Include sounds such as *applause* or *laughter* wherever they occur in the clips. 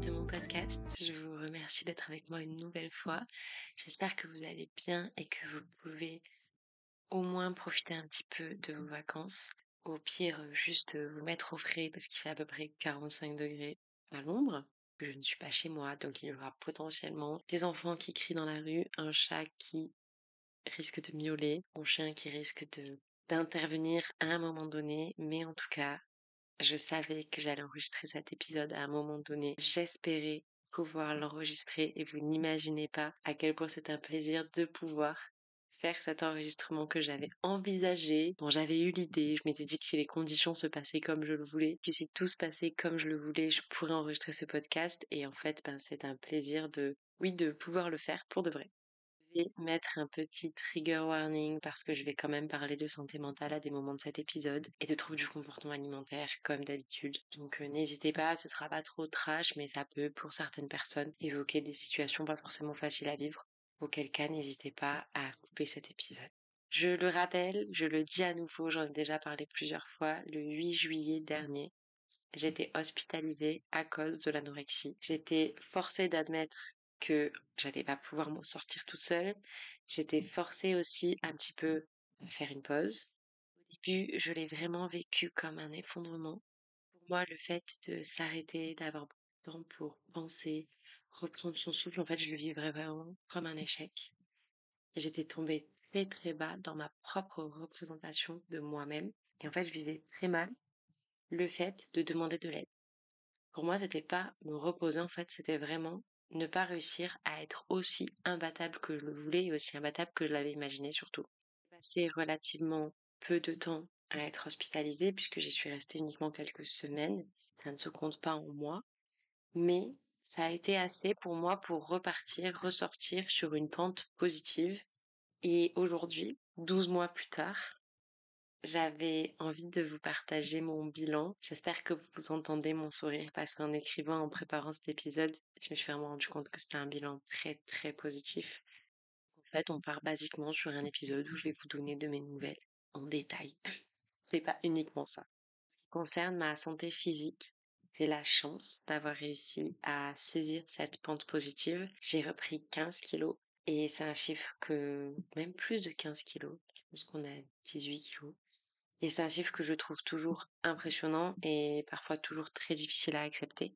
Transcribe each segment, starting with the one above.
de mon podcast. Je vous remercie d'être avec moi une nouvelle fois. J'espère que vous allez bien et que vous pouvez au moins profiter un petit peu de vos vacances. Au pire, juste vous mettre au frais parce qu'il fait à peu près 45 degrés à l'ombre. Je ne suis pas chez moi, donc il y aura potentiellement des enfants qui crient dans la rue, un chat qui risque de miauler, mon chien qui risque de d'intervenir à un moment donné, mais en tout cas, je savais que j'allais enregistrer cet épisode à un moment donné. J'espérais pouvoir l'enregistrer et vous n'imaginez pas à quel point c'est un plaisir de pouvoir faire cet enregistrement que j'avais envisagé, dont j'avais eu l'idée. Je m'étais dit que si les conditions se passaient comme je le voulais, que si tout se passait comme je le voulais, je pourrais enregistrer ce podcast. Et en fait, ben, c'est un plaisir de, oui, de pouvoir le faire pour de vrai vais mettre un petit trigger warning parce que je vais quand même parler de santé mentale à des moments de cet épisode et de troubles du comportement alimentaire comme d'habitude. Donc euh, n'hésitez pas, ce sera pas trop trash, mais ça peut pour certaines personnes évoquer des situations pas forcément faciles à vivre. Auquel cas, n'hésitez pas à couper cet épisode. Je le rappelle, je le dis à nouveau, j'en ai déjà parlé plusieurs fois, le 8 juillet dernier, j'étais hospitalisée à cause de l'anorexie. J'étais forcée d'admettre que j'allais pas pouvoir m'en sortir toute seule. J'étais forcée aussi un petit peu à faire une pause. Au début, je l'ai vraiment vécu comme un effondrement. Pour moi, le fait de s'arrêter, d'avoir beaucoup de temps pour penser, reprendre son souffle, en fait, je le vivrais vraiment comme un échec. J'étais tombée très très bas dans ma propre représentation de moi-même. Et en fait, je vivais très mal le fait de demander de l'aide. Pour moi, c'était pas me reposer, en fait, c'était vraiment ne pas réussir à être aussi imbattable que je le voulais et aussi imbattable que je l'avais imaginé surtout. J'ai passé relativement peu de temps à être hospitalisée puisque j'y suis restée uniquement quelques semaines. Ça ne se compte pas en mois. Mais ça a été assez pour moi pour repartir, ressortir sur une pente positive. Et aujourd'hui, 12 mois plus tard, j'avais envie de vous partager mon bilan. J'espère que vous entendez mon sourire parce qu'en écrivant, en préparant cet épisode, je me suis vraiment rendu compte que c'était un bilan très très positif. En fait, on part basiquement sur un épisode où je vais vous donner de mes nouvelles en détail. *laughs* C'est pas uniquement ça. Ce qui concerne ma santé physique, j'ai la chance d'avoir réussi à saisir cette pente positive. J'ai repris 15 kilos et c'est un chiffre que même plus de 15 kilos. Je pense qu'on a 18 kilos. Et c'est un chiffre que je trouve toujours impressionnant et parfois toujours très difficile à accepter.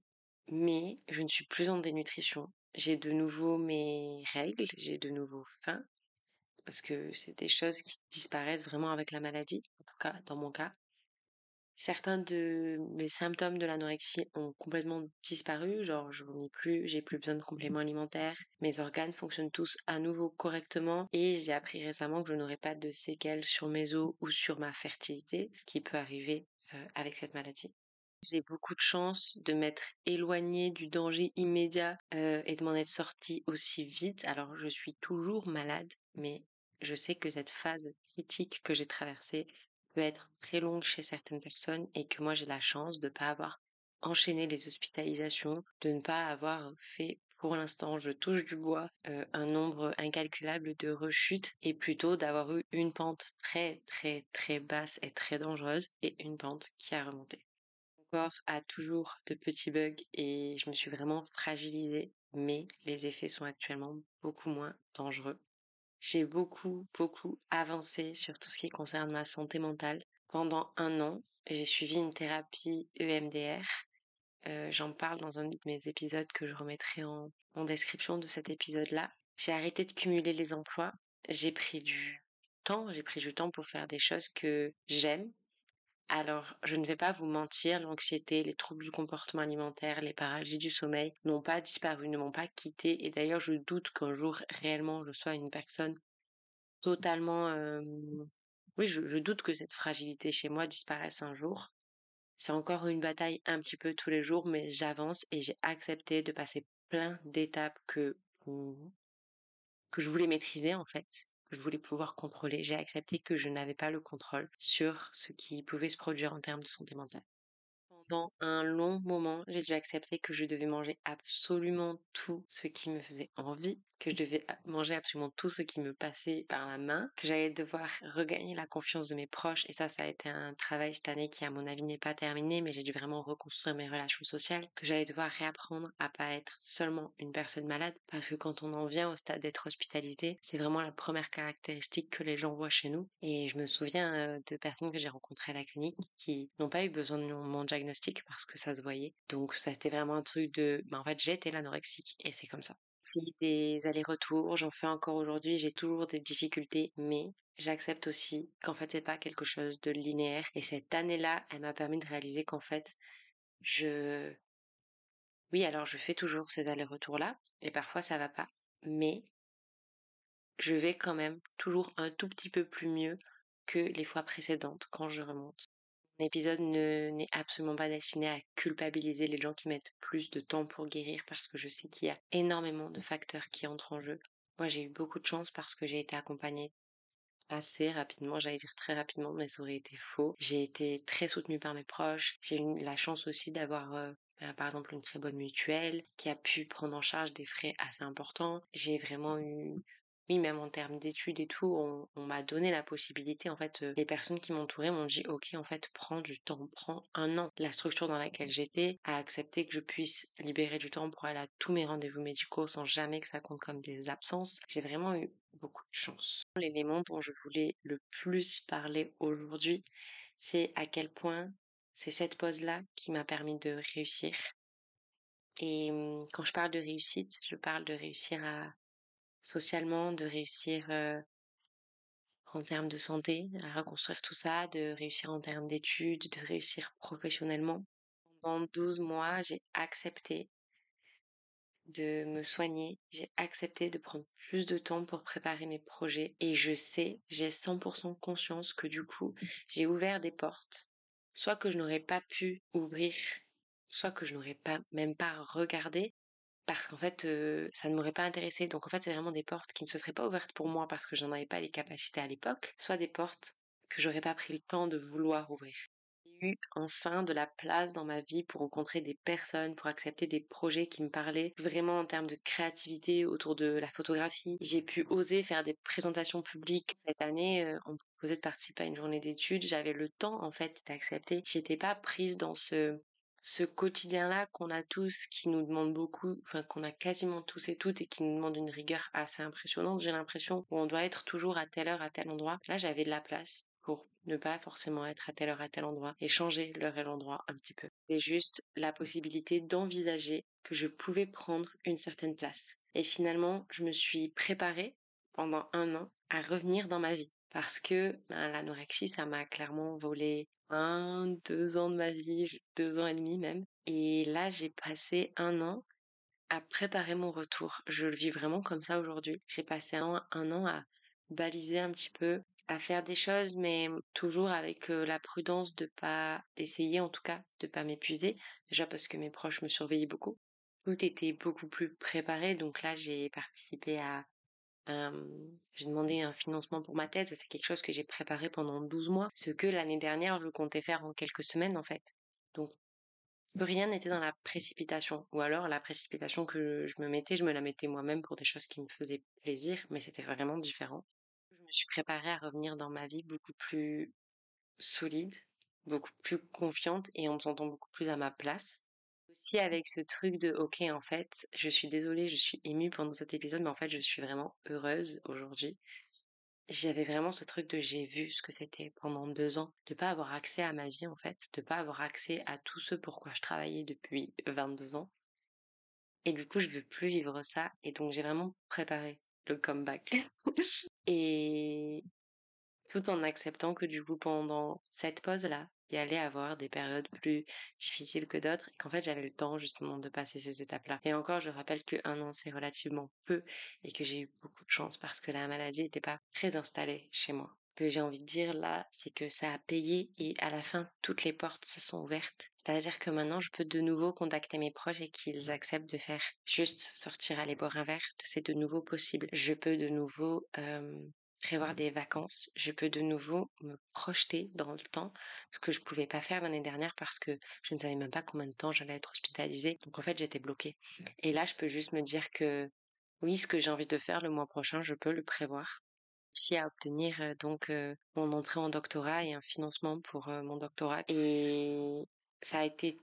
Mais je ne suis plus en dénutrition. J'ai de nouveau mes règles, j'ai de nouveau faim, parce que c'est des choses qui disparaissent vraiment avec la maladie, en tout cas dans mon cas. Certains de mes symptômes de l'anorexie ont complètement disparu, genre je vomis plus, j'ai plus besoin de compléments alimentaires, mes organes fonctionnent tous à nouveau correctement et j'ai appris récemment que je n'aurai pas de séquelles sur mes os ou sur ma fertilité, ce qui peut arriver euh, avec cette maladie. J'ai beaucoup de chance de m'être éloignée du danger immédiat euh, et de m'en être sortie aussi vite. Alors je suis toujours malade, mais je sais que cette phase critique que j'ai traversée peut être très longue chez certaines personnes et que moi j'ai la chance de ne pas avoir enchaîné les hospitalisations, de ne pas avoir fait pour l'instant, je touche du bois, euh, un nombre incalculable de rechutes et plutôt d'avoir eu une pente très très très basse et très dangereuse et une pente qui a remonté. Mon corps a toujours de petits bugs et je me suis vraiment fragilisée, mais les effets sont actuellement beaucoup moins dangereux j'ai beaucoup, beaucoup avancé sur tout ce qui concerne ma santé mentale. Pendant un an, j'ai suivi une thérapie EMDR. Euh, J'en parle dans un de mes épisodes que je remettrai en, en description de cet épisode-là. J'ai arrêté de cumuler les emplois. J'ai pris du temps, j'ai pris du temps pour faire des choses que j'aime, alors, je ne vais pas vous mentir, l'anxiété, les troubles du comportement alimentaire, les paralysies du sommeil n'ont pas disparu, ne m'ont pas quitté. Et d'ailleurs, je doute qu'un jour, réellement, je sois une personne totalement... Oui, je, doute que cette fragilité chez moi disparaisse un jour. C'est encore une bataille un petit peu tous les jours, mais j'avance et j'ai accepté de passer plein d'étapes que que je voulais maîtriser en fait je voulais pouvoir contrôler. J'ai accepté que je n'avais pas le contrôle sur ce qui pouvait se produire en termes de santé mentale. pendant un long moment, j'ai dû accepter que je devais manger absolument tout ce qui me faisait envie, que je devais manger absolument tout ce qui me passait par la main, que j'allais devoir regagner la confiance de mes proches. Et ça, ça a été un travail cette année qui, à mon avis, n'est pas terminé, mais j'ai dû vraiment reconstruire mes relations sociales, que j'allais devoir réapprendre à pas être seulement une personne malade, parce que quand on en vient au stade d'être hospitalisé, c'est vraiment la première caractéristique que les gens voient chez nous. Et je me souviens euh, de personnes que j'ai rencontrées à la clinique qui n'ont pas eu besoin de mon diagnostic parce que ça se voyait. Donc ça c'était vraiment un truc de, bah, en fait j'étais l'anorexique et c'est comme ça. Des allers-retours, j'en fais encore aujourd'hui, j'ai toujours des difficultés, mais j'accepte aussi qu'en fait c'est pas quelque chose de linéaire. Et cette année-là, elle m'a permis de réaliser qu'en fait, je, oui alors je fais toujours ces allers-retours là, et parfois ça va pas, mais je vais quand même toujours un tout petit peu plus mieux que les fois précédentes quand je remonte. L'épisode n'est absolument pas destiné à culpabiliser les gens qui mettent plus de temps pour guérir parce que je sais qu'il y a énormément de facteurs qui entrent en jeu. Moi, j'ai eu beaucoup de chance parce que j'ai été accompagnée assez rapidement, j'allais dire très rapidement, mais ça aurait été faux. J'ai été très soutenue par mes proches. J'ai eu la chance aussi d'avoir euh, bah, par exemple une très bonne mutuelle qui a pu prendre en charge des frais assez importants. J'ai vraiment eu oui, même en termes d'études et tout, on, on m'a donné la possibilité. En fait, euh, les personnes qui m'entouraient m'ont dit, ok, en fait, prends du temps, prends un an. La structure dans laquelle j'étais a accepté que je puisse libérer du temps pour aller à tous mes rendez-vous médicaux sans jamais que ça compte comme des absences. J'ai vraiment eu beaucoup de chance. L'élément dont je voulais le plus parler aujourd'hui, c'est à quel point c'est cette pause-là qui m'a permis de réussir. Et hum, quand je parle de réussite, je parle de réussir à socialement, de réussir en termes de santé, à reconstruire tout ça, de réussir en termes d'études, de réussir professionnellement. Pendant 12 mois, j'ai accepté de me soigner, j'ai accepté de prendre plus de temps pour préparer mes projets et je sais, j'ai 100% conscience que du coup, j'ai ouvert des portes, soit que je n'aurais pas pu ouvrir, soit que je n'aurais pas même pas regardé parce qu'en fait, ça ne m'aurait pas intéressé. Donc en fait, c'est vraiment des portes qui ne se seraient pas ouvertes pour moi parce que j'en avais pas les capacités à l'époque, soit des portes que j'aurais pas pris le temps de vouloir ouvrir. J'ai eu enfin de la place dans ma vie pour rencontrer des personnes, pour accepter des projets qui me parlaient vraiment en termes de créativité autour de la photographie. J'ai pu oser faire des présentations publiques. Cette année, on me proposait de participer à une journée d'études. J'avais le temps en fait d'accepter. J'étais pas prise dans ce ce quotidien-là qu'on a tous, qui nous demande beaucoup, enfin qu'on a quasiment tous et toutes et qui nous demande une rigueur assez impressionnante, j'ai l'impression, où on doit être toujours à telle heure, à tel endroit. Là, j'avais de la place pour ne pas forcément être à telle heure, à tel endroit et changer l'heure et l'endroit un petit peu. C'est juste la possibilité d'envisager que je pouvais prendre une certaine place. Et finalement, je me suis préparée pendant un an à revenir dans ma vie parce que ben, l'anorexie, ça m'a clairement volé un, deux ans de ma vie, deux ans et demi même. Et là, j'ai passé un an à préparer mon retour. Je le vis vraiment comme ça aujourd'hui. J'ai passé un, an à baliser un petit peu, à faire des choses, mais toujours avec la prudence de pas, d'essayer en tout cas, de pas m'épuiser. Déjà parce que mes proches me surveillaient beaucoup. Tout était beaucoup plus préparé, donc là j'ai participé à j'ai demandé un financement pour ma thèse, c'est quelque chose que j'ai préparé pendant 12 mois, ce que l'année dernière je comptais faire en quelques semaines en fait. Donc rien n'était dans la précipitation, ou alors la précipitation que je me mettais, je me la mettais moi-même pour des choses qui me faisaient plaisir, mais c'était vraiment différent. Je me suis préparée à revenir dans ma vie beaucoup plus solide, beaucoup plus confiante et en me sentant beaucoup plus à ma place avec ce truc de ok en fait je suis désolée je suis émue pendant cet épisode mais en fait je suis vraiment heureuse aujourd'hui. J'avais vraiment ce truc de j'ai vu ce que c'était pendant deux ans de pas avoir accès à ma vie en fait de pas avoir accès à tout ce pourquoi je travaillais depuis 22 ans. Et du coup je veux plus vivre ça et donc j'ai vraiment préparé le comeback. *laughs* Et tout en acceptant que du coup pendant cette pause là y allait avoir des périodes plus difficiles que d'autres et qu'en fait j'avais le temps justement de passer ces étapes-là. Et encore, je rappelle que un an c'est relativement peu et que j'ai eu beaucoup de chance parce que la maladie n'était pas très installée chez moi. Ce que j'ai envie de dire là, c'est que ça a payé et à la fin toutes les portes se sont ouvertes. C'est-à-dire que maintenant je peux de nouveau contacter mes proches et qu'ils acceptent de faire juste sortir aller boire un verre, c'est de nouveau possible. Je peux de nouveau euh, prévoir des vacances, je peux de nouveau me projeter dans le temps, ce que je pouvais pas faire l'année dernière parce que je ne savais même pas combien de temps j'allais être hospitalisée. Donc en fait, j'étais bloquée. Et là, je peux juste me dire que oui, ce que j'ai envie de faire le mois prochain, je peux le prévoir. Aussi à obtenir donc mon entrée en doctorat et un financement pour mon doctorat. Et ça a été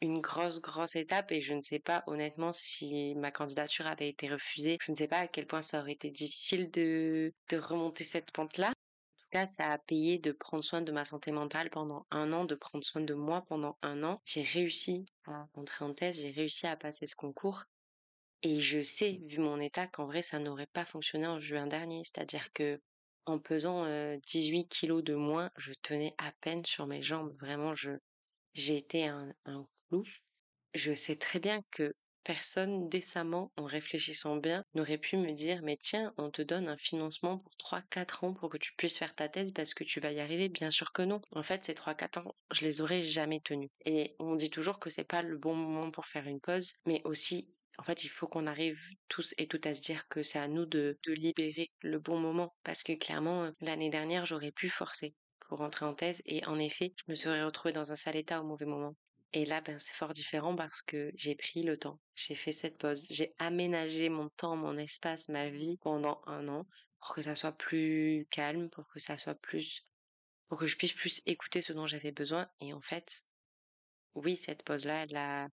une grosse, grosse étape et je ne sais pas honnêtement si ma candidature avait été refusée. Je ne sais pas à quel point ça aurait été difficile de, de remonter cette pente-là. En tout cas, ça a payé de prendre soin de ma santé mentale pendant un an, de prendre soin de moi pendant un an. J'ai réussi à entrer en thèse, j'ai réussi à passer ce concours. Et je sais, vu mon état, qu'en vrai, ça n'aurait pas fonctionné en juin dernier. C'est-à-dire que en pesant 18 kilos de moins, je tenais à peine sur mes jambes. Vraiment, je, j'ai été un, un je sais très bien que personne décemment, en réfléchissant bien, n'aurait pu me dire mais tiens, on te donne un financement pour 3-4 ans pour que tu puisses faire ta thèse parce que tu vas y arriver. Bien sûr que non. En fait, ces 3-4 ans, je les aurais jamais tenus. Et on dit toujours que c'est pas le bon moment pour faire une pause, mais aussi en fait, il faut qu'on arrive tous et toutes à se dire que c'est à nous de, de libérer le bon moment. Parce que clairement, l'année dernière, j'aurais pu forcer pour rentrer en thèse et en effet, je me serais retrouvée dans un sale état au mauvais moment. Et là, ben, c'est fort différent parce que j'ai pris le temps. J'ai fait cette pause. J'ai aménagé mon temps, mon espace, ma vie pendant un an pour que ça soit plus calme, pour que ça soit plus, pour que je puisse plus écouter ce dont j'avais besoin. Et en fait, oui, cette pause-là, elle a,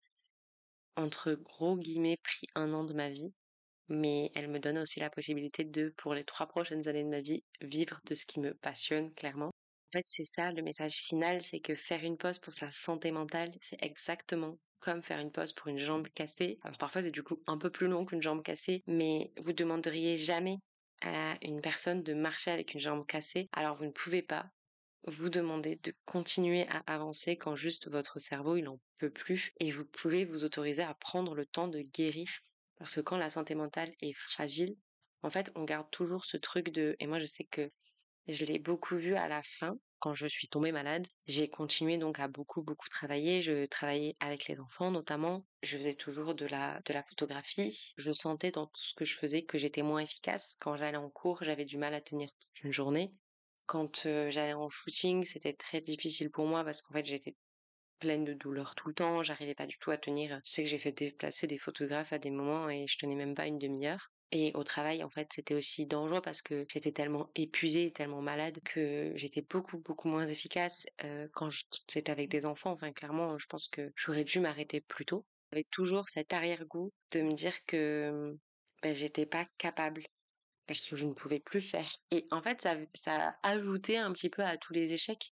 entre gros guillemets, pris un an de ma vie. Mais elle me donne aussi la possibilité de, pour les trois prochaines années de ma vie, vivre de ce qui me passionne, clairement. En fait, c'est ça le message final, c'est que faire une pause pour sa santé mentale, c'est exactement comme faire une pause pour une jambe cassée. Parfois c'est du coup un peu plus long qu'une jambe cassée, mais vous demanderiez jamais à une personne de marcher avec une jambe cassée, alors vous ne pouvez pas vous demander de continuer à avancer quand juste votre cerveau il en peut plus et vous pouvez vous autoriser à prendre le temps de guérir parce que quand la santé mentale est fragile, en fait, on garde toujours ce truc de et moi je sais que je l'ai beaucoup vu à la fin, quand je suis tombée malade. J'ai continué donc à beaucoup, beaucoup travailler. Je travaillais avec les enfants notamment. Je faisais toujours de la, de la photographie. Je sentais dans tout ce que je faisais que j'étais moins efficace. Quand j'allais en cours, j'avais du mal à tenir toute une journée. Quand euh, j'allais en shooting, c'était très difficile pour moi parce qu'en fait, j'étais pleine de douleurs tout le temps, j'arrivais pas du tout à tenir. Je sais que j'ai fait déplacer des photographes à des moments et je tenais même pas une demi-heure. Et au travail, en fait, c'était aussi dangereux parce que j'étais tellement épuisée, tellement malade que j'étais beaucoup, beaucoup moins efficace quand j'étais avec des enfants. Enfin, clairement, je pense que j'aurais dû m'arrêter plus tôt. J'avais toujours cet arrière-goût de me dire que ben, j'étais pas capable parce que je ne pouvais plus faire. Et en fait, ça, ça a ajouté un petit peu à tous les échecs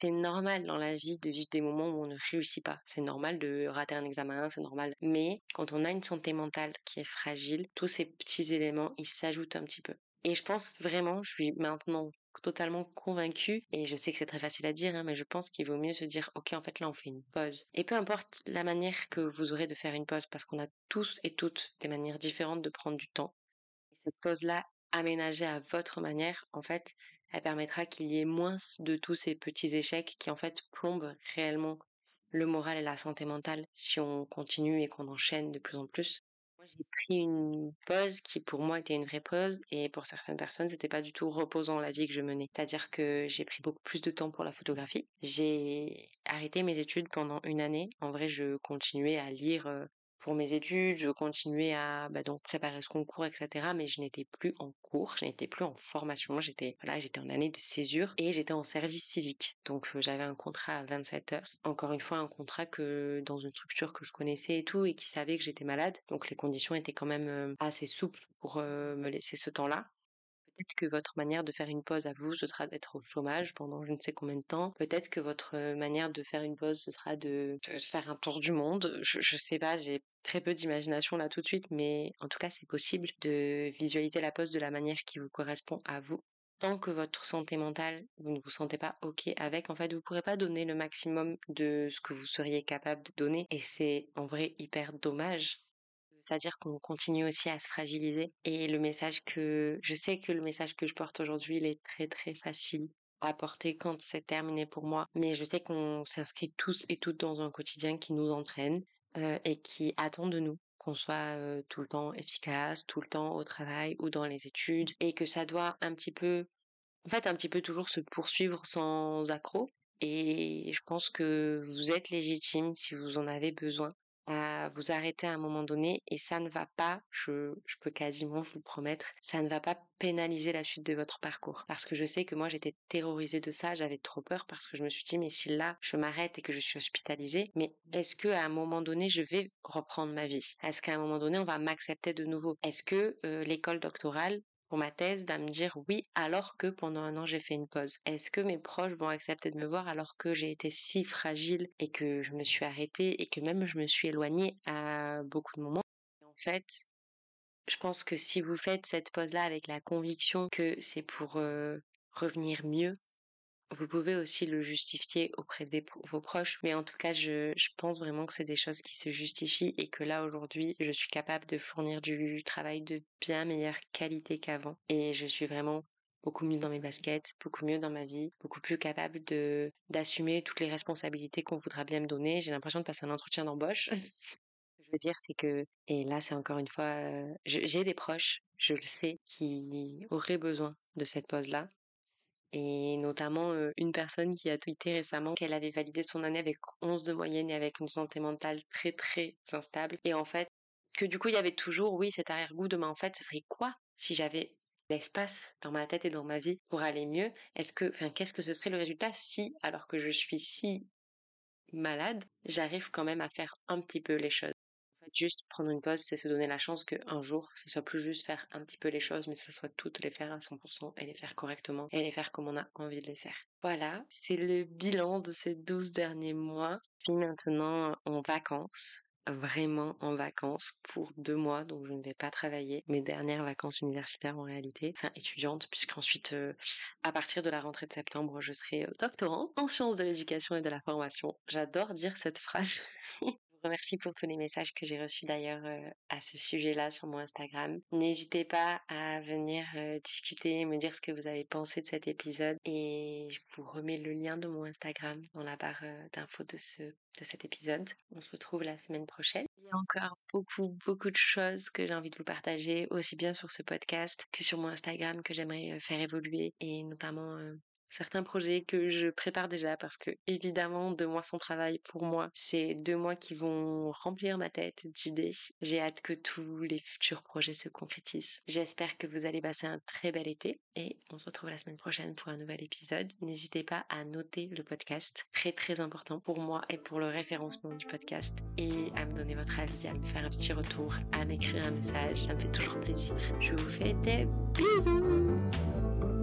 c'est normal dans la vie de vivre des moments où on ne réussit pas. C'est normal de rater un examen, c'est normal. Mais quand on a une santé mentale qui est fragile, tous ces petits éléments, ils s'ajoutent un petit peu. Et je pense vraiment, je suis maintenant totalement convaincue, et je sais que c'est très facile à dire, hein, mais je pense qu'il vaut mieux se dire, ok, en fait là on fait une pause. Et peu importe la manière que vous aurez de faire une pause, parce qu'on a tous et toutes des manières différentes de prendre du temps. Et cette pause-là, aménagée à votre manière, en fait, elle permettra qu'il y ait moins de tous ces petits échecs qui en fait plombent réellement le moral et la santé mentale si on continue et qu'on enchaîne de plus en plus. Moi, j'ai pris une pause qui pour moi était une vraie pause et pour certaines personnes, c'était pas du tout reposant la vie que je menais. C'est-à-dire que j'ai pris beaucoup plus de temps pour la photographie. J'ai arrêté mes études pendant une année. En vrai, je continuais à lire euh, pour mes études, je continuais à bah, donc préparer ce concours, etc. Mais je n'étais plus en cours, je n'étais plus en formation. J'étais voilà, j'étais en année de césure et j'étais en service civique. Donc j'avais un contrat à 27 heures. Encore une fois, un contrat que dans une structure que je connaissais et tout et qui savait que j'étais malade. Donc les conditions étaient quand même assez souples pour me laisser ce temps-là. Peut-être que votre manière de faire une pause à vous, ce sera d'être au chômage pendant je ne sais combien de temps. Peut-être que votre manière de faire une pause, ce sera de, faire un tour du monde. Je, je sais pas, j'ai très peu d'imagination là tout de suite, mais en tout cas, c'est possible de visualiser la pause de la manière qui vous correspond à vous. Tant que votre santé mentale, vous ne vous sentez pas ok avec, en fait, vous pourrez pas donner le maximum de ce que vous seriez capable de donner. Et c'est en vrai hyper dommage c'est-à-dire qu'on continue aussi à se fragiliser. Et le message que, je sais que le message que je porte aujourd'hui, il est très très facile à porter quand c'est terminé pour moi. Mais je sais qu'on s'inscrit tous et toutes dans un quotidien qui nous entraîne euh, et qui attend de nous qu'on soit tout le temps efficace, tout le temps au travail ou dans les études, et que ça doit un petit peu, en fait, un petit peu toujours se poursuivre sans accroc. Et je pense que vous êtes légitime si vous en avez besoin à vous arrêter à un moment donné et ça ne va pas, je, je peux quasiment vous le promettre, ça ne va pas pénaliser la suite de votre parcours. Parce que je sais que moi j'étais terrorisée de ça, j'avais trop peur parce que je me suis dit mais si là je m'arrête et que je suis hospitalisée, mais est-ce que à un moment donné je vais reprendre ma vie? Est-ce qu'à un moment donné on va m'accepter de nouveau? Est-ce que euh, l'école doctorale pour ma thèse va me dire oui alors que pendant un an j'ai fait une pause. Est-ce que mes proches vont accepter de me voir alors que j'ai été si fragile et que je me suis arrêtée et que même je me suis éloignée à beaucoup de moments? En fait, je pense que si vous faites cette pause-là avec la conviction que c'est pour euh, revenir mieux, vous pouvez aussi le justifier auprès de vos proches, mais en tout cas, je, je pense vraiment que c'est des choses qui se justifient et que là, aujourd'hui, je suis capable de fournir du travail de bien meilleure qualité qu'avant. Et je suis vraiment beaucoup mieux dans mes baskets, beaucoup mieux dans ma vie, beaucoup plus capable de d'assumer toutes les responsabilités qu'on voudra bien me donner. J'ai l'impression de passer un entretien d'embauche. *laughs* Je veux dire, c'est que, et là, c'est encore une fois, euh, j'ai des proches, je le sais, qui auraient besoin de cette pause-là et notamment une personne qui a tweeté récemment qu'elle avait validé son année avec 11 de moyenne et avec une santé mentale très très instable. Et en fait que du coup il y avait toujours oui cet arrière-goût de mais en fait ce serait quoi si j'avais l'espace dans ma tête et dans ma vie pour aller mieux? Est-ce que enfin qu'est-ce que ce serait le résultat si alors que je suis si malade j'arrive quand même à faire un petit peu les choses? Juste prendre une pause, c'est se donner la chance qu'un jour, ce soit plus juste faire un petit peu les choses, mais ce soit toutes les faire à 100% et les faire correctement et les faire comme on a envie de les faire. Voilà, c'est le bilan de ces 12 derniers mois. Puis maintenant en vacances vraiment en vacances pour deux mois, donc je ne vais pas travailler. Mes dernières vacances universitaires en réalité, enfin étudiante, puisqu'ensuite, euh, à partir de la rentrée de septembre, je serai euh, doctorant en sciences de l'éducation et de la formation. J'adore dire cette phrase. *laughs* remercie pour tous les messages que j'ai reçus d'ailleurs euh, à ce sujet-là sur mon Instagram. N'hésitez pas à venir euh, discuter, me dire ce que vous avez pensé de cet épisode et je vous remets le lien de mon Instagram dans la barre euh, d'infos de cet épisode. On se retrouve la semaine prochaine. Il y a encore beaucoup beaucoup de choses que j'ai envie de vous partager aussi bien sur ce podcast que sur mon Instagram que j'aimerais faire évoluer et notamment certains projets que je prépare déjà parce que évidemment deux mois sans travail pour moi c'est deux mois qui vont remplir ma tête d'idées. J'ai hâte que tous les futurs projets se concrétisent. J'espère que vous allez passer un très bel été et on se retrouve la semaine prochaine pour un nouvel épisode. N'hésitez pas à noter le podcast, très très important pour moi et pour le référencement du podcast et à me donner votre avis, à me faire un petit retour, à m'écrire un message, ça me fait toujours plaisir. Je vous fais des bisous